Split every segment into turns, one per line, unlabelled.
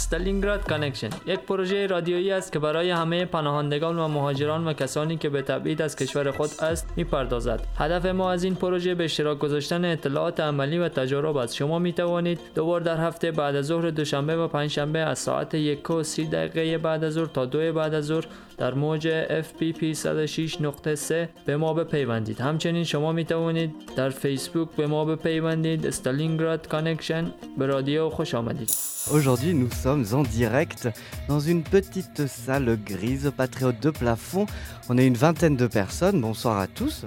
استالینگراد کانکشن یک پروژه رادیویی است که برای همه پناهندگان و مهاجران و کسانی که به تبعید از کشور خود است می‌پردازد. هدف ما از این پروژه به اشتراک گذاشتن اطلاعات عملی و تجارب است. شما می توانید دو بار در هفته بعد از ظهر دوشنبه و پنجشنبه از ساعت یک و سی دقیقه بعد از ظهر تا دو بعد از ظهر در موج FPP 106.3 به ما بپیوندید همچنین شما می توانید در فیسبوک به ما بپیوندید استالینگراد کانکشن به رادیو خوش آمدید
Aujourd'hui, nous sommes en direct dans une petite salle grise, pas très haute de plafond. On est une vingtaine de personnes. Bonsoir à tous.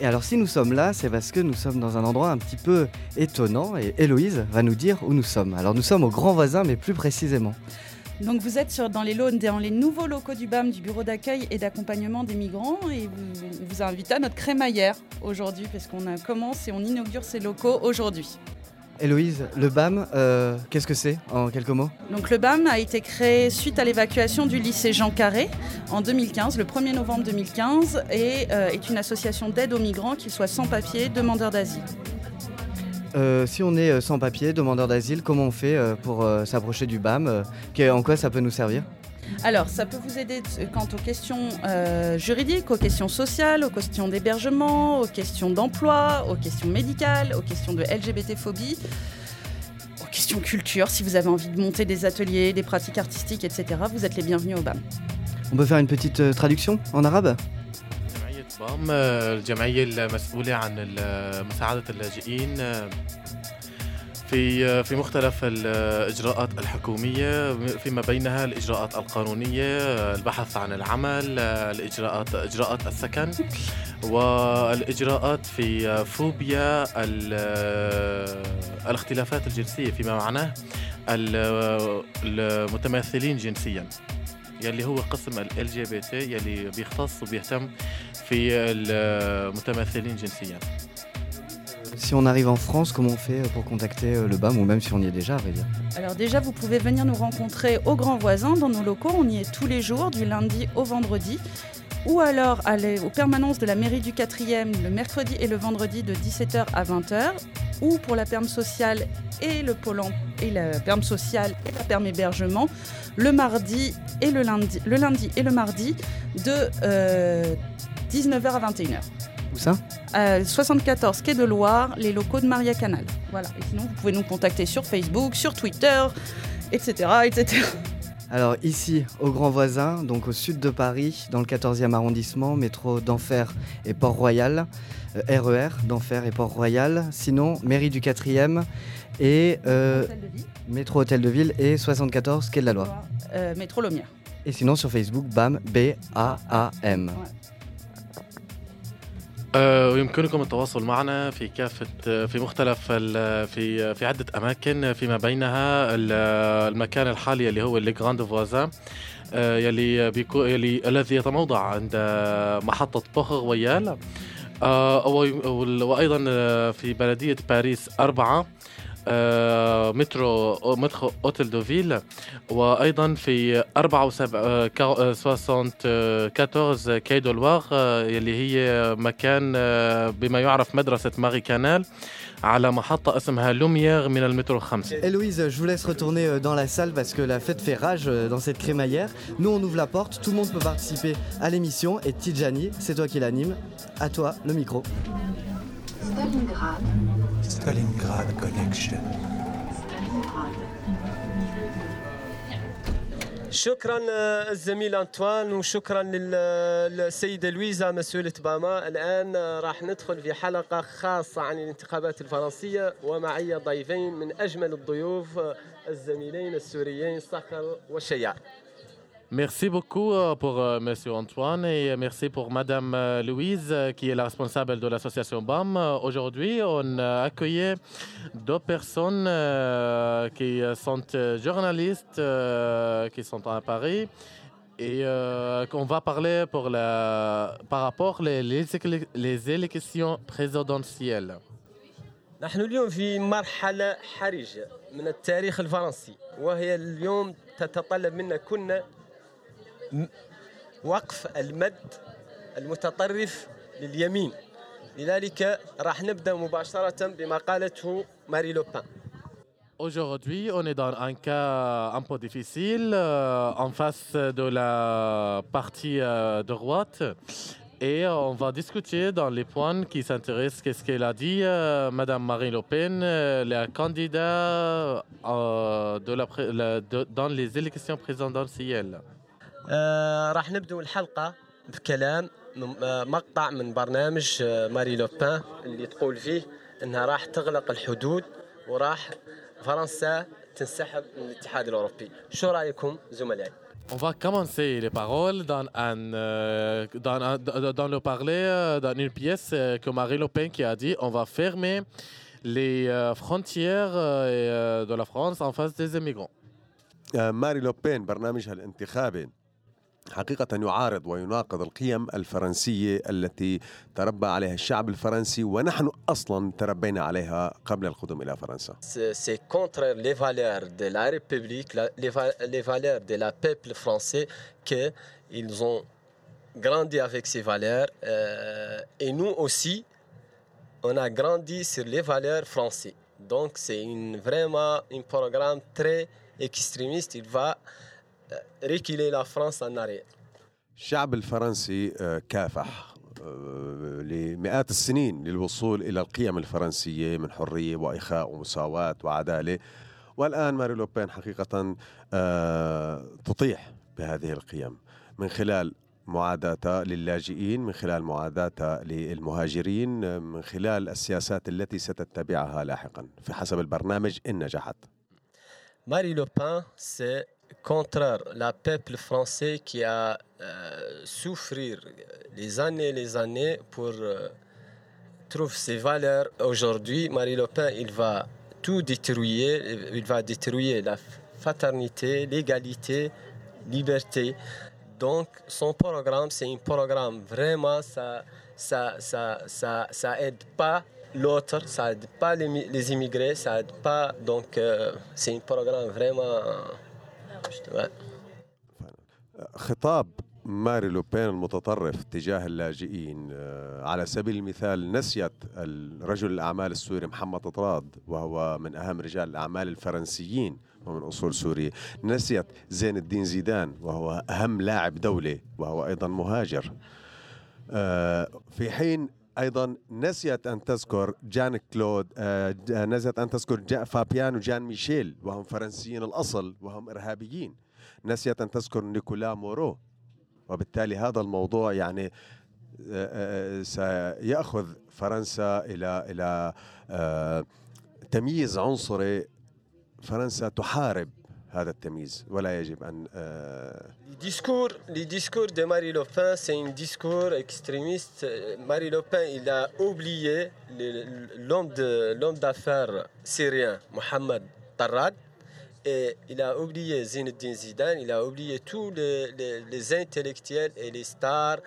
Et alors, si nous sommes là, c'est parce que nous sommes dans un endroit un petit peu étonnant et Héloïse va nous dire où nous sommes. Alors, nous sommes au Grand Voisin, mais plus précisément.
Donc vous êtes sur- dans les, lo- dans les nouveaux locaux du BAM, du Bureau d'accueil et d'accompagnement des migrants, et vous, vous invite à notre crémaillère aujourd'hui, parce qu'on commence et on inaugure ces locaux aujourd'hui.
Héloïse, le BAM, euh, qu'est-ce que c'est en quelques mots?
Donc le BAM a été créé suite à l'évacuation du lycée Jean Carré en 2015, le 1er novembre 2015, et euh, est une association d'aide aux migrants, qu'ils soient sans papier, demandeurs d'asile.
Euh, Si on est euh, sans papier, demandeur d'asile, comment on fait euh, pour s'approcher du BAM En quoi ça peut nous servir?
Alors, ça peut vous aider quant aux questions euh, juridiques, aux questions sociales, aux questions d'hébergement, aux questions d'emploi, aux questions médicales, aux questions de LGBT-phobie, aux questions culture. Si vous avez envie de monter des ateliers, des pratiques artistiques, etc., vous êtes les bienvenus au BAM.
On peut faire une petite traduction en arabe?
الصبام آه، الجمعية المسؤولة عن آه، مساعدة اللاجئين آه، في في مختلف الاجراءات الحكومية فيما بينها الإجراءات القانونية البحث عن العمل الإجراءات إجراءات السكن والإجراءات في فوبيا الاختلافات الجنسية فيما معناه المتماثلين جنسيا. يلي هو قسم ال LGBT يلي بيختص وبيهتم في المتماثلين جنسيا
Si on arrive en France, comment on fait pour contacter euh, le BAM ou même si on y est déjà, à vrai dire
Alors déjà, vous pouvez venir nous rencontrer au Grand Voisin, dans nos locaux. On y est tous les jours, du lundi au vendredi. Ou alors aller aux permanences de la mairie du 4e le mercredi et le vendredi de 17h à 20h. Ou pour la perme sociale et le pôle et la perme sociale et la perme hébergement le mardi et le lundi, le lundi et le mardi de euh, 19h à 21h.
Où ça?
Euh, 74 Quai de Loire, les locaux de Maria Canal. Voilà. Et sinon, vous pouvez nous contacter sur Facebook, sur Twitter, etc., etc.
Alors ici, au Grand Voisin, donc au sud de Paris, dans le 14e arrondissement, métro d'Enfer et Port-Royal, euh, RER d'Enfer et Port-Royal. Sinon, mairie du 4e et euh,
Hôtel de Ville,
métro Hôtel de Ville et 74 Quai de la Loire.
euh, métro Lomière.
Et sinon sur Facebook, BAM, B-A-A-M.
ويمكنكم التواصل معنا في كافة في مختلف ال- في في عدة أماكن فيما بينها ال- المكان الحالي اللي هو اللي جراند فوازان آه، يلي بيكو يلي الذي يتموضع عند محطة بوخ رويال آه، وي- وال- وأيضا آه، في بلدية باريس أربعة. آه، مترو مترو اوتيل دو فيل وايضا في 74 كاي دولوار يلي هي مكان بما يعرف مدرسه ماري كانال على محطة اسمها لوميير من المترو 5
Héloïse, je vous laisse retourner euh, dans la salle parce que la fête fait rage euh, dans cette crémaillère. Nous, on ouvre la porte, tout le monde peut participer à l'émission et Tijani, c'est toi qui l'anime. À toi, le micro.
Stalingrad.
Stalingrad Connection.
شكرا آه، الزميل أنطوان وشكرا لل- للسيدة لويزا مسؤوله باما الآن آه، راح ندخل في حلقة خاصة عن الانتخابات الفرنسية ومعي ضيفين من أجمل الضيوف آه، الزميلين السوريين صخر وشيار
Merci beaucoup euh, pour euh, Monsieur Antoine et merci pour Madame euh, Louise euh, qui est la responsable de l'association BAM. Euh, Aujourd'hui, on a accueilli deux personnes euh, qui sont euh, journalistes euh, qui sont à Paris et euh, qu'on va parler pour la, par rapport les, les, les élections présidentielles.
نحن اليوم في مرحله حرجه من التاريخ الفرنسي وهي اليوم تتطلب منا كنا م- وقف المد المتطرف لليمين لذلك راح نبدا مباشره بما قالته ماري لوبان
Aujourd'hui, on est dans un cas un peu difficile euh, en face de la partie euh, de droite et on va discuter dans les points qui s'intéressent qu'est-ce qu'elle a dit euh, Madame Marine Le Pen, euh, la candidate euh, de la, pré- la- de- dans les élections présidentielles.
آه راح نبدأ الحلقة بكلام من- آه، مقطع من برنامج آه، ماري لوبان اللي تقول فيه انها راح تغلق الحدود وراح فرنسا تنسحب من الاتحاد الاوروبي شو رايكم زملائي
On va commencer les paroles dans, un, euh, dans, un- dans- le parler euh, dans une pièce euh, que Marie Le Pen qui a dit on va fermer les euh, frontières euh, euh, de la France en face des immigrants.
آه، ماري لوبين برنامجها الانتخابي حقيقة يعارض ويناقض القيم الفرنسية التي تربى عليها الشعب الفرنسي ونحن أصلا تربينا عليها قبل القدوم إلى فرنسا
C'est c'est contre les valeurs de la République, la- les, va- les valeurs de la peuple français qu'ils ont grandi avec ces valeurs. euh, et nous aussi, on a grandi sur les valeurs françaises. Donc c'est une, vraiment un programme très extrémiste. Il va euh, la France en arrière.
الشعب الفرنسي آه، كافح آه، لمئات السنين للوصول إلى القيم الفرنسية من حرية وإخاء ومساواة وعدالة. والآن ماري لوبين حقيقة آه، تطيح بهذه القيم. من خلال معاداتها للاجئين من خلال معاداتها للمهاجرين من خلال السياسات التي ستتبعها لاحقا. في حسب البرنامج إن نجحت.
Le Pen, c'est contraire le peuple français qui a euh, souffrir les années et les années pour euh, trouver ses valeurs. Aujourd'hui, Marie Le Pen, il va tout détruire. Il va détruire la fraternité, l'égalité, liberté. Donc, son programme, c'est un programme vraiment, ça, ça, ça, ça, ça aide pas l'autre, ça aide pas les, mi- les immigrés, ça aide pas. Donc, euh, c'est un programme vraiment.
خطاب ماري لوبين المتطرف تجاه اللاجئين آه، على سبيل المثال نسيت الرجل الأعمال السوري محمد طراد وهو من أهم رجال الأعمال الفرنسيين ومن أصول سورية. نسيت زين الدين زيدان وهو أهم لاعب دولة وهو أيضا مهاجر. آه، في حين أيضا نسيت أن تذكر جان كلود آه، ج- نسيت أن تذكر فابيان وجان ميشيل وهم فرنسيين الأصل وهم إرهابيين. نسيت أن تذكر نيكولا مورو. وبالتالي هذا الموضوع يعني آه، آه، سيأخذ فرنسا إلى إلى آه، تمييز عنصري. فرنسا تحارب هذا التمييز ولا يجب أن آه،
Les discours, les discours de Marie Le Pen, c'est un discours extrémiste. Euh, Marie Le Pen, il a oublié le- l'homme de- l'homme d'affaires syrien, Mohamed Tarrad, et il a oublié Zinedine Zidane, il a oublié tous les, les- les intellectuels et les stars.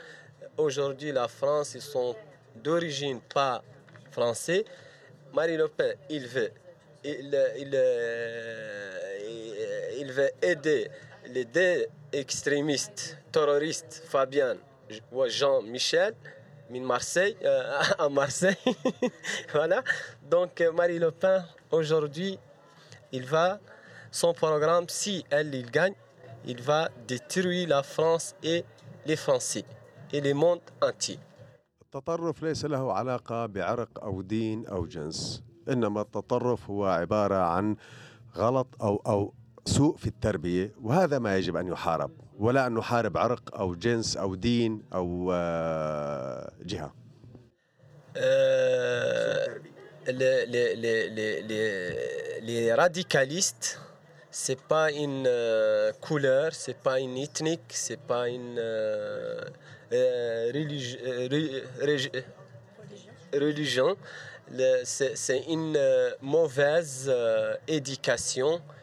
Aujourd'hui, la France, ils sont d'origine pas français. Marie Le Pen, il veut il, il, euh, il veut aider les deux extrémistes terroristes, Fabien ou Jean-Michel, min Marseille, euh, à Marseille. voilà. Donc euh, Marie Le Pen, aujourd'hui, il va, son programme, si elle, il gagne, il va détruire la France et les Français et le monde entier.
التطرف ليس له علاقة بعرق أو دين أو جنس إنما التطرف هو عبارة عن غلط أو أو سوء في التربية وهذا ما يجب أن يحارب ولا أن نحارب عرق أو جنس أو دين أو آه، جهة
Euh, les, les, les, les, les- radicalistes, c'est pas une euh, couleur, c'est pas une ethnique, c'est pas une euh, euh, religi- euh, re- rég- religion. Le- C'est une euh, mauvaise euh, éducation.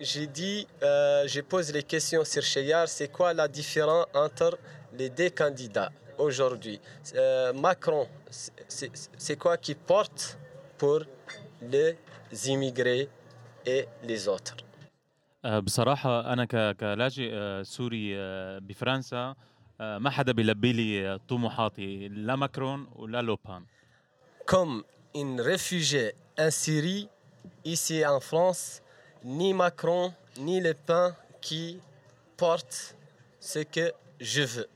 J'ai dit, euh, je pose les questions sur Cheyar, c'est quoi la différence entre les deux candidats aujourd'hui Euh, Macron, c'est- c'est c'est quoi qui porte pour les immigrés et les autres
آه، بصراحة أنا ك- كلاجئ آه، سوري آه، بفرنسا آه، ما حدا بيلبي لي آه، طموحاتي لا ماكرون ولا لوبان
Comme une réfugiée en Syrie, ici en France, ni Macron ni Le Pen qui portent ce que je veux.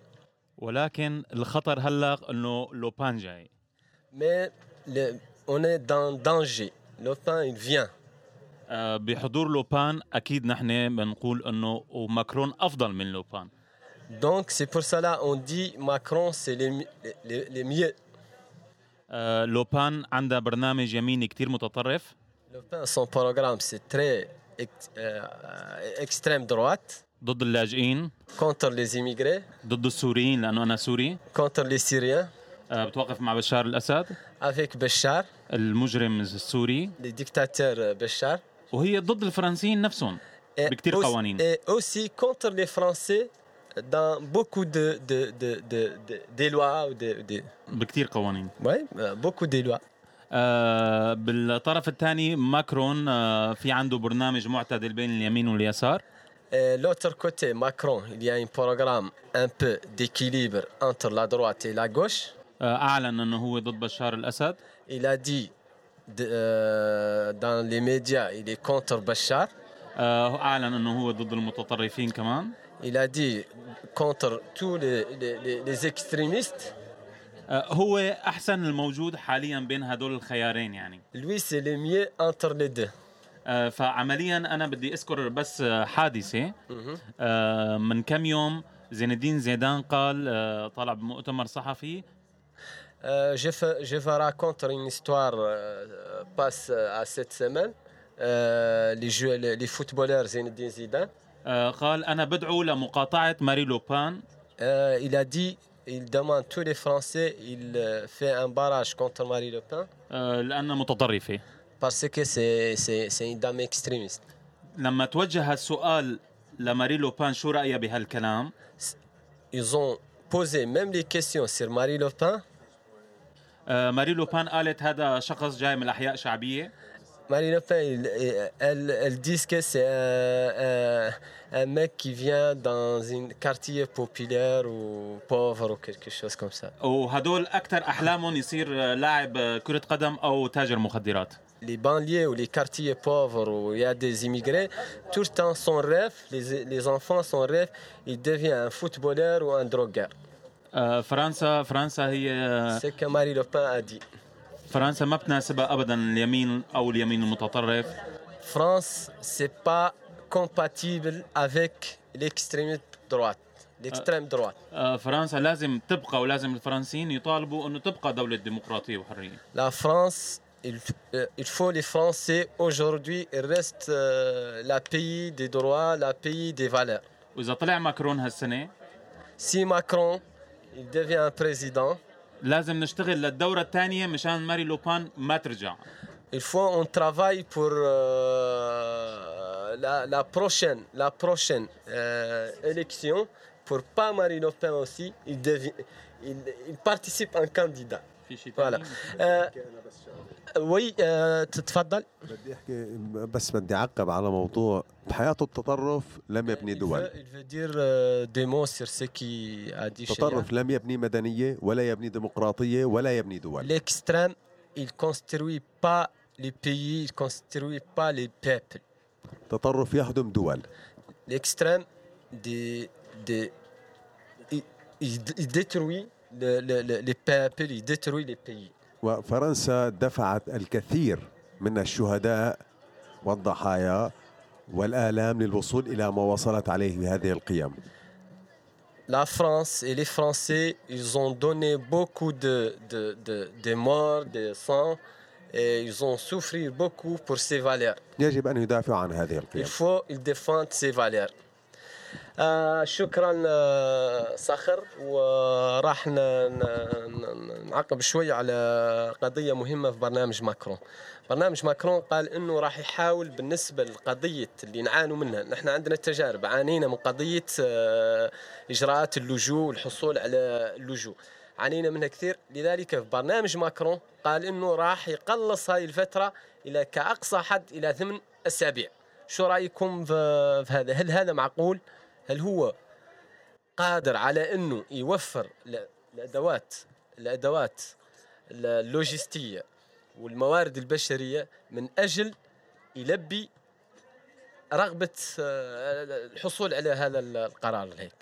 ولكن الخطر هلا انه لوبان جاي
Mais le- on est dans danger. Le Pen, il vient.
آه، بحضور لوبان اكيد نحن بنقول انه وماكرون افضل من لوبان
Donc c'est pour cela on dit Macron, c'est les, mi- les, les mieux.
آه، لوبان عندها برنامج يميني كتير متطرف
Le Pen, son programme, c'est très ex- euh, extrême droite,
ضد اللاجئين
contre les immigrés,
ضد السوريين لانه انا سوري
contre les Syriens,
آه، بتوقف مع بشار الاسد
avec Béchar,
المجرم السوري
les dictateurs euh, Béchar.
وهي ضد الفرنسيين نفسهم
Et
بكتير
aussi,
قوانين
et aussi contre les Français dans beaucoup de, de, de, de, de- des lois. Ou de, de-
بكتير قوانين
ouais, euh, beaucoup des lois.
آه، بالطرف الثاني ماكرون آه، في عنده برنامج معتدل بين اليمين واليسار.
لوتر كوتي ماكرون اللي يعني بروغرام ان بو ديكيليبر انتر لا دروات لا
غوش أعلن أنه هو ضد بشار
الأسد. إلى دي دان لي ميديا الي كونتر
بشار أعلن أنه هو ضد المتطرفين كمان.
إلى دي كونتر تو لي لي لي اكستريميست
آه، هو أحسن الموجود حاليا بين هدول الخيارين يعني
c'est le mieux entre les deux.
آه، فعمليا أنا بدي أذكر بس
حادثة.
آه، من كم يوم زين الدين زيدان قال آه، طلع بمؤتمر صحفي
Euh, je, fais- je vous raconte une histoire euh, passe à cette semaine. Euh, les, jeux, les, les footballeurs Zinedine Zidane,
قال أنا بدعو لمقاطعة ماري لوبان
euh, il a dit, il demande tous les Français, il euh, fait un barrage contre Marie Le Pen
آه، لانها متطرفه
parce que c'est, c'est, c'est une dame extrémiste.
لما توجه السؤال لماري لوبان شو رايها بهالكلام
Ils ont posé même les questions sur Marie Le Pen.
آه، ماري لوبان قالت هذا شخص جاي من الاحياء شعبيه
Marie Le Pen, il- elle, elle dit que c'est un, un- un mec qui vient dans un quartier populaire ou pauvre ou quelque chose comme ça.
وهدول اكثر احلامهم يصير آه، لاعب آه، كره قدم او تاجر مخدرات
les banlieues ou les quartiers pauvres où il y a des immigrés, tout le temps son rêve, les, les enfants, son rêve, il devient un footballeur ou un drogueur.
آه، فرنسا فرنسا هي آه،
C'est que Marie Le Pen a dit.
فرنسا ما بتناسبها ابدا اليمين أو اليمين المتطرف
c'est pas compatible avec l'extrême droite, l'extrême droite.
آه، فرنسا لازم تبقى ولازم الفرنسيين يطالبوا انه تبقى دوله ديمقراطيه وحريه
La France, il, euh, faut les Français aujourd'hui restent euh, la pays des droits, la pays des valeurs.
واذا طلع ماكرون هالسنه
Si Macron il devient président,
لازم نشتغل للدوره الثانيه مشان ماري لوبان ما ترجع
il faut on travaille pour euh, la, la prochaine, la prochaine euh, élection pour pas Marine Le Pen aussi, il, devient, il, il participe en candidat.
في شيء
ثاني آه، وي آه، تتفضل
بدي أحكي بس بدي أعقب على موضوع بحياته التطرف لم يبني دول.
Euh,
التطرف لم يبني مدنية ولا يبني ديمقراطية ولا يبني دول.
ليكستريم il construit pas les pays il construit pas les peuples.
التطرف يهدم دول.
ليكستريم دي دي il détruit les peuples, il détruit les pays.
وفرنسا دفعت الكثير من الشهداء والضحايا والآلام للوصول إلى ما وصلت عليه بهذه القيم
La France et les Français, ils ont donné beaucoup de, de, de, de morts, de sang, et ils ont souffert beaucoup pour ces valeurs.
يجب أن يدافعوا عن هذه
Il
القيم
faut ils défendent ces valeurs. آه شكرا آه، صخر. وراح نعقب شوي على قضية مهمة في برنامج ماكرون. برنامج ماكرون قال إنه راح يحاول بالنسبة للقضية اللي نعانوا منها. نحن عندنا تجارب عانينا من قضية آه، إجراءات اللجوء والحصول على اللجوء. عانينا منها كثير. لذلك في برنامج ماكرون قال إنه راح يقلص هذه الفترة إلى كأقصى حد إلى ثمان أسابيع. شو رأيكم في هذا؟ هل هذا معقول؟ هل هو قادر على أنه يوفر ال- الادوات الادوات اللوجستية والموارد البشرية من أجل يلبي رغبة آه، الحصول على هذا القرار هيك؟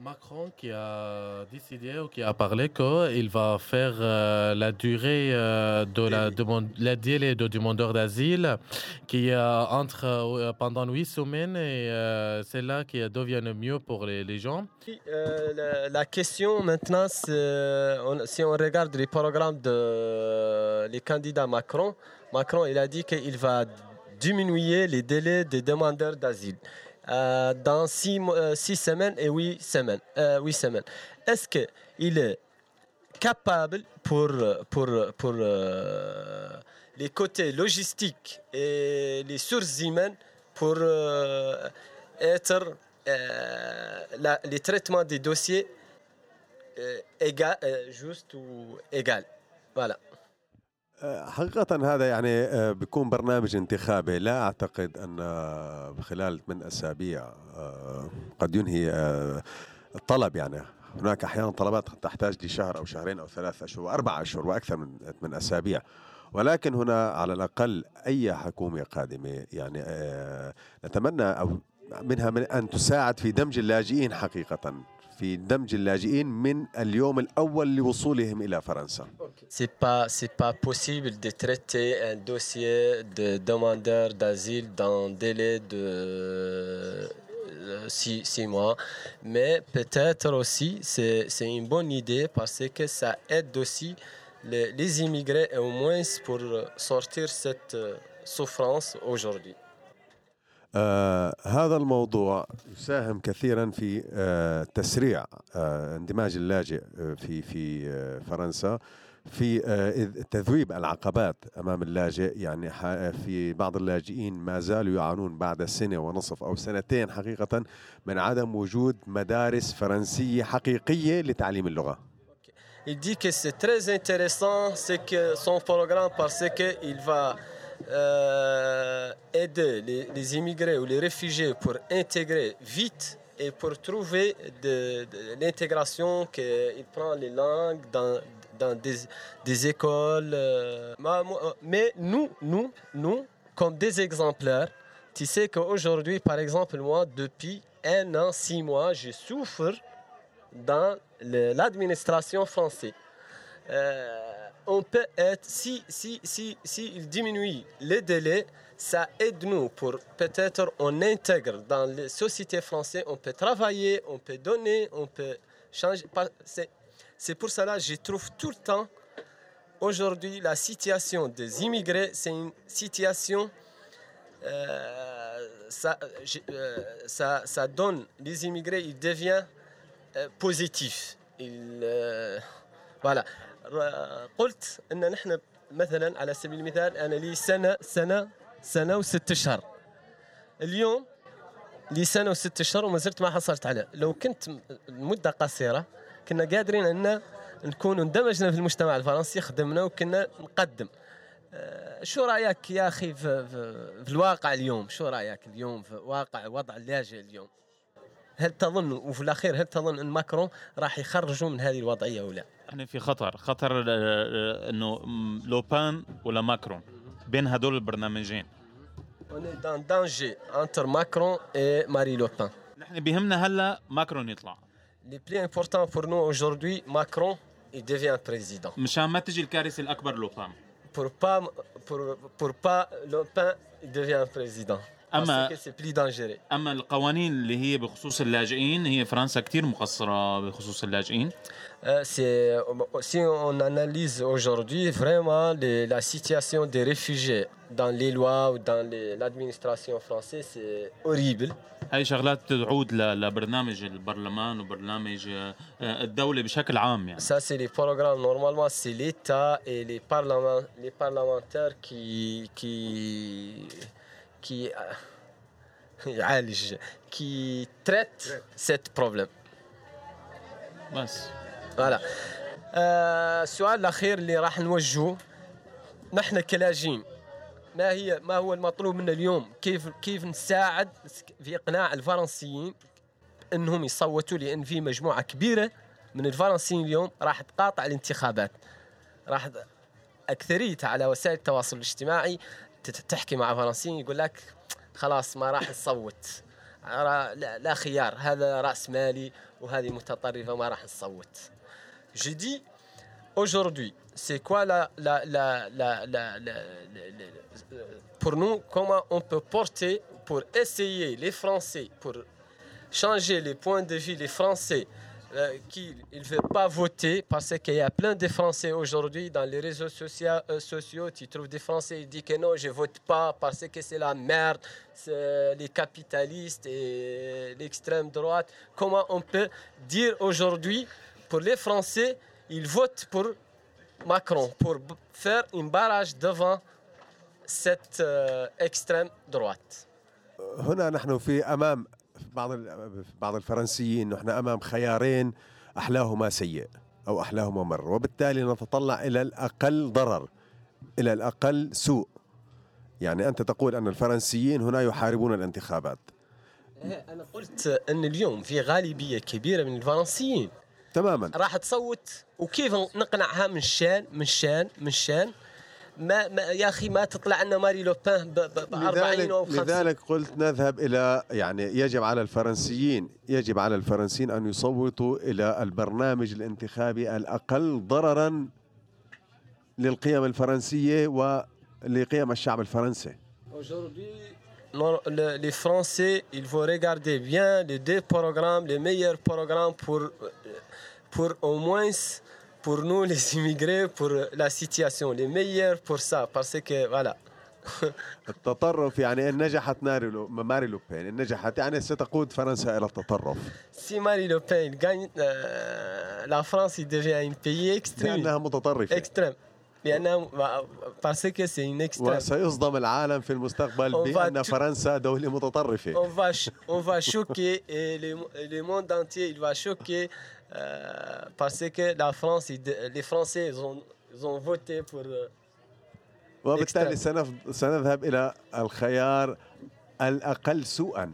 Macron qui a décidé ou qui a parlé qu'il va faire euh, la durée euh, de la demande, la délai de demandeur d'asile qui euh, entre euh, pendant huit semaines et euh, c'est là qui devient mieux pour les, les gens.
Euh, la, la question maintenant, c'est, on- si on regarde les programmes de les candidats Macron, Macron il a dit qu'il va diminuer les délais des demandeurs d'asile euh, dans six, euh, six semaines et huit semaines. euh, semaines. Est-ce qu'il est capable pour, pour, pour les côtés logistiques et les sources humaines pour être la- les traitements des dossiers égal, juste ou égal. Voilà.
حقيقة هذا يعني آه، بيكون برنامج انتخابي. لا أعتقد أن آه، خلال من أسابيع آه، قد ينهي الطلب يعني. هناك أحيانا طلبات تحتاج لشهر أو شهرين أو ثلاثة أشهر وأربع أشهر وأكثر من من أسابيع. ولكن هنا على الأقل أي حكومة قادمة يعني نتمنى أو منها من أن تساعد في دمج اللاجئين حقيقة. في دمج اللاجئين من اليوم الأول لوصولهم إلى فرنسا
C'est pas c'est pas possible de traiter un dossier de demandeur d'asile dans un délai de euh, six, six mois, mais peut-être aussi c'est c'est une bonne idée parce que ça aide aussi les, les immigrés au moins pour sortir cette euh, souffrance aujourd'hui.
آه هذا الموضوع يساهم كثيرا في آه تسريع آه اندماج اللاجئ آه في في آه فرنسا في آه تذويب العقبات أمام اللاجئ. يعني في بعض اللاجئين ما زالوا يعانون بعد سنة ونصف أو سنتين حقيقة من عدم وجود مدارس فرنسية حقيقية لتعليم اللغة.
Il dit que c'est très intéressant, c'est que son programme parce qu'il va euh, aider les, immigrés ou les réfugiés pour intégrer vite et pour trouver de, l'intégration, qu'il prend les langues dans, des, écoles. euh, moi- mais nous, nous, nous, comme des exemplaires, tu sais qu'aujourd'hui, par exemple, moi, depuis un an, six mois, je souffre dans l'administration française. Euh, on peut être, si, si, si, si il diminue les délais, ça aide nous pour peut-être on intègre dans les sociétés françaises, on peut travailler, on peut donner, on peut changer. C'est, pour cela que je trouve tout le temps aujourd'hui, la situation des immigrés, c'est une situation. euh, ça, euh, ça, ça donne les immigrés, ils deviennent euh, positifs. Ils, voilà. قلت إن نحن مثلا على سبيل المثال أنا لي سنة سنة سنة وست اشهر اليوم لي سنة وست اشهر وما زلت ما حصلت عليه لو كنت مده قصيرة كنا قادرين إن نكون اندمجنا في المجتمع الفرنسي خدمنا وكنا نقدم. آه، شو رأيك يا أخي في, في, في الواقع اليوم؟ شو رأيك اليوم في واقع وضع اللاجئ اليوم؟ هل تظن وفي الأخير هل تظن أن ماكرون راح يخرجوا من هذه الوضعية أو لا
إحنا في خطر خطر آه، آه، إنه لوبان ولا ماكرون بين هدول البرنامجين
dans danger entre Macron et Marie Le Pen.
نحن بيهمنا هلا ماكرون يطلع
Le plus important pour nous aujourd'hui, Macron, il devient président.
مشان ما تجي الكارثة الأكبر لوبان
Pour pas, pour, pour pas il devient président.
أما أما القوانين اللي هي بخصوص اللاجئين هي فرنسا كثير مقصرة بخصوص اللاجئين.
سي سي اون اناليز اوجوردي فريمون لا سيتياسيون دي ريفوجي دان لي لوا و دان لادمينستراسيون فرونسي سي اوريبل
هاي شغلات تعود لبرنامج البرلمان وبرنامج آه، آه، الدولة بشكل عام يعني.
سا سي لي بروغرام نورمالمون سي ليتا اي لي بارلمان لي بارلمانتير كي كي qui. euh, يعالج- qui traitent ce problème.
بس
فوالا السؤال الاخير اللي راح نوجهه نحن كلاجئين ما هي ما هو المطلوب منا اليوم كيف كيف نساعد في اقناع الفرنسيين انهم يصوتوا لأن في مجموعه كبيره من الفرنسيين اليوم راح تقاطع الانتخابات راح اكثريتها على وسائل التواصل الاجتماعي تحكي مع فرنسيين يقول لك خلاص ما راح نصوت را- لا, لا خيار هذا راس مالي وهذه متطرفه ما راح نصوت J'ai dit aujourd'hui, c'est quoi la, la, la, la, la, la- la- la- pour nous, comment on peut porter pour essayer les Français, pour changer les points de vue, les Français euh, qui ne veulent pas voter parce qu'il y a plein de Français aujourd'hui dans les réseaux sociaux, euh, sociaux tu trouves des Français qui disent que non, je vote pas parce que c'est la merde, c'est les capitalistes et l'extrême droite. Comment on peut dire aujourd'hui pour les Français, ils votent pour Macron, pour b- faire une barrage devant cette euh, extrême droite.
هنا نحن في امام بعض بعض الفرنسيين نحن أمام خيارين أحلاهما سيء أو أحلاهما مر وبالتالي نتطلع إلى الأقل ضرر إلى الأقل سوء. يعني أنت تقول أن الفرنسيين هنا يحاربون الانتخابات.
أنا قلت أن اليوم في غالبية كبيرة من الفرنسيين
تماما.
راح تصوت وكيف نقنعها من شان من شان من شان؟ ما, ما يا أخي ما تطلع لنا ماري لوبان ب ب- ب 40
لذلك,
أو 50
لذلك قلت نذهب إلى يعني يجب على الفرنسيين يجب على الفرنسيين أن يصوتوا إلى البرنامج الانتخابي الأقل ضررا للقيم الفرنسية ولقيم الشعب الفرنسي.
Aujourd'hui, non, le- les Français, il faut regarder bien les deux programmes, les meilleurs programmes pour, pour au moins pour nous les immigrés, pour la situation, les meilleurs pour ça, parce que voilà.
التطرف يعني ان نجحت ناري لو ماري لوبين ان نجحت يعني ستقود فرنسا الى التطرف
Si Marine Le Pen il gagne, euh, la France il devient un pays extrême.
لانها متطرفه
extrême. لأنها- parce que c'est une extrême.
وسيصدم العالم في المستقبل
On va
بان
tout-
فرنسا دوله متطرفه
on va, ch- on va choquer et le, le monde entier il va choquer euh, parce que la France, ils de- les Français ils ont, ils ont voté pour. euh,
وبالتالي سنف- سنذهب الى الخيار الاقل سوءا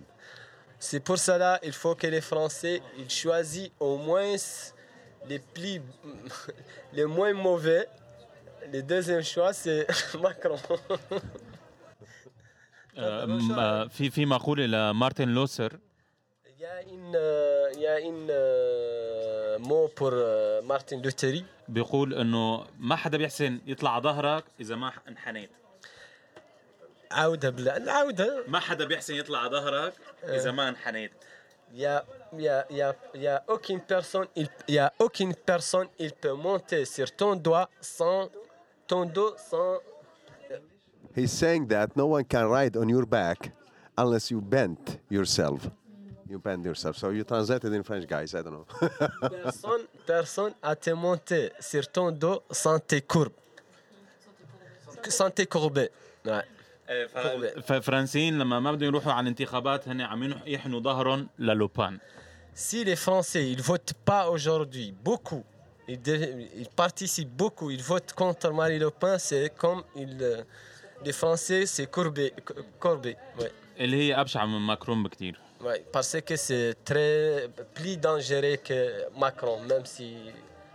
C'est pour cela il faut que les Français ils choisissent au moins les plus les moins mauvais. Le deuxième choix c'est Macron.
آه، م- آه، في في مقوله لمارتن لوثر
Il y a une, euh, il y a une مو بور مارتن لوتري
بيقول إنه ما حدا بيحسن يطلع على ظهرك إذا ما انحنيت.
عودة بلا العودة.
ما حدا بيحسن يطلع على ظهرك إذا ما انحنيت.
يا يا يا يا اوكين بيرسون يا اوكين بيرسون il peut monter sur ton doigt sans ton dos sans
He's saying that no one can ride on your back unless you bent yourself. You bend yourself. So you translated in French, guys. I don't know.
Personne, personne à te monter sur ton dos sans tes courbes. Sans tes courbés. Ouais. courbés.
فالفرنسيين لما ما بدهم يروحوا على الانتخابات هن عم ينح- يحنوا ظهرهم للوبان
Si les Français ils votent pas aujourd'hui beaucoup, ils, dé- ils participent beaucoup, ils votent contre Marie Le Pen, c'est comme ils, euh, les Français c'est courbé, co- courbé. Ouais.
اللي هي ابشع من ماكرون بكتير
Ouais, parce que c'est très plus dangereux que Macron, même si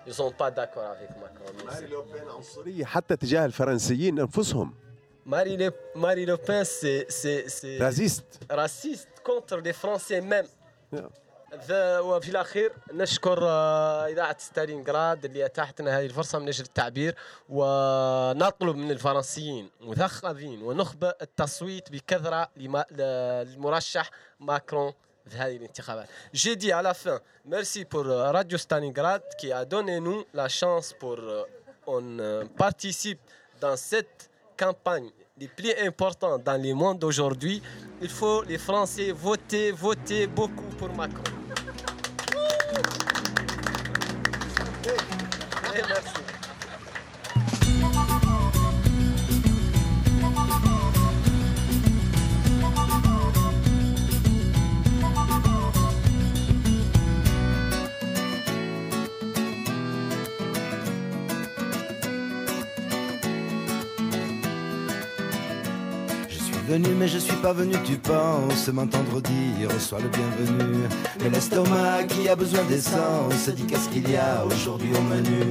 ils sont pas d'accord avec Macron. mais c'est-
عنصرية حتى تجاه الفرنسيين أنفسهم
Marie Le, Marie Le Pen, c'est c'est- c'est
رازيست
raciste contre les Français même.
Yeah.
وفي الأخير نشكر آه، إذاعة ستالينغراد اللي أتاحتنا هذه الفرصة من أجل التعبير ونطلب من الفرنسيين مثقفين ونخبه التصويت بكثرة للمرشح ماكرون في هذه الانتخابات. جي دي على فان ميرسي بور راديو ستالينغراد كي ادوني نو لا شانس بور اون بارتيسيب دان سيت كامباني Les plus importants dans le monde d'aujourd'hui, il faut les Français voter, voter beaucoup pour Macron. Merci.
Mais je suis pas venu tu penses m'entendre dire sois le bienvenu. Mais l'estomac qui a besoin d'essence dit qu'est-ce qu'il y a aujourd'hui au menu.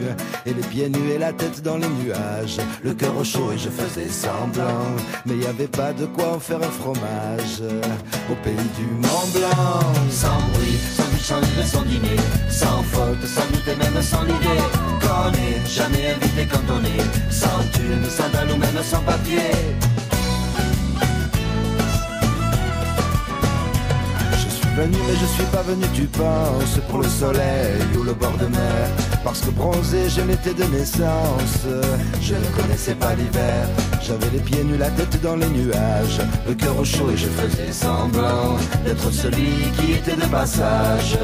Et les pieds nus et la tête dans les nuages Le cœur au chaud et je faisais semblant. Mais y avait pas de quoi en faire un fromage Au pays du Mont Blanc.
Sans bruit, sans but, sans livre, sans dîner. Sans faute, sans doute et même sans idée. Qu'on jamais invité quand on est Sans thune, sans dalle ou même sans papier
venu mais je suis pas venu tu penses Pour le soleil ou le bord de mer. Parce que bronzé je l'étais de naissance. Je ne connaissais pas l'hiver. J'avais les pieds nus, la tête dans les nuages. Le cœur au chaud et je faisais semblant D'être celui qui était de passage.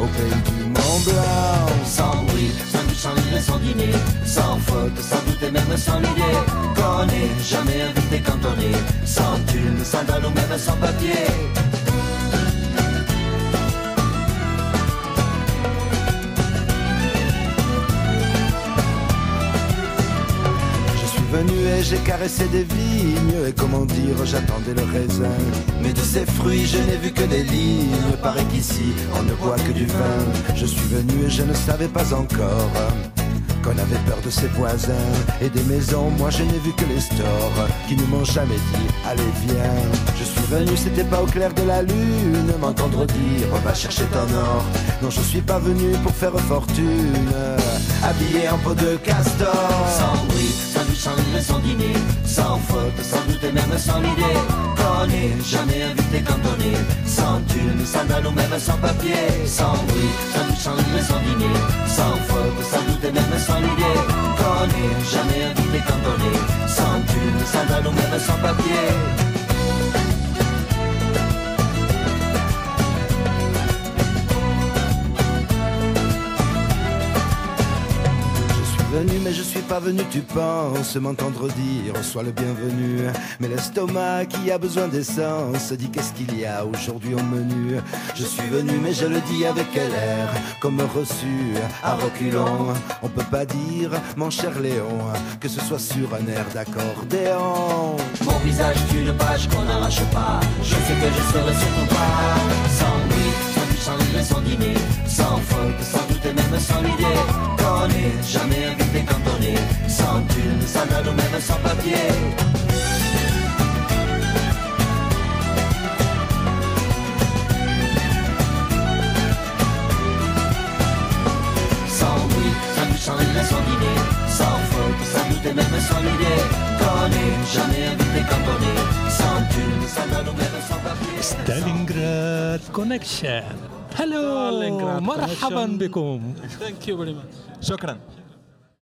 Au pays du Mont Blanc
Sans bruit, sans but, sans livre, sans dîner. Sans faute, sans doute et même sans idée Qu'on n'est jamais invité quand on est Sans thune, sans dalle ou même sans papier
J'ai caressé des vignes. Et comment dire j'attendais le raisin. Mais de ces fruits je n'ai vu que des lignes. Paraît qu'ici on ne boit que du vin. Je suis venu et je ne savais pas encore qu'on avait peur de ses voisins et des maisons, moi je n'ai vu que les stores qui ne m'ont jamais dit allez viens. Je suis venu, c'était pas au clair de la lune, m'entendre dire va chercher ton or. Non, je suis pas venu pour faire fortune, habillé en peau de castor.
Sans bruit, sans but, sans livre, sans dîner Sans faute, sans doute et même sans idée N'est jamais invité est Sans thune, sans dalle ou même sans papier. Sans bruit, sans but, sans livre, sans dîner. Sans faute, sans doute et même sans idée Qu'on n'est jamais invité est Sans thune, sans dalle ou même sans papier
venu mais je suis pas venu tu penses m'entendre dire sois le bienvenu. Mais l'estomac qui a besoin d'essence dit qu'est-ce qu'il y a aujourd'hui au menu. Je suis venu mais je le dis avec quel air Comme reçu à reculons. On peut pas dire mon cher Léon Que ce soit sur un air d'accordéon.
Mon visage est une page qu'on n'arrache pas. Je sais que je serai sur ton pas. Sans nuit, sans but, sans dîner Sans faute, sans sans l'idée qu'on est jamais invité quand on est sans thune, sans même sans papier. Sans oui, sans nous sans dîner, sans faute, sans doute et même sans l'idée qu'on est jamais invité quand on est sans thune, sans même sans papier.
Stalingrad Connection. هلو مرحبا بكم
ثانك يو
شكرا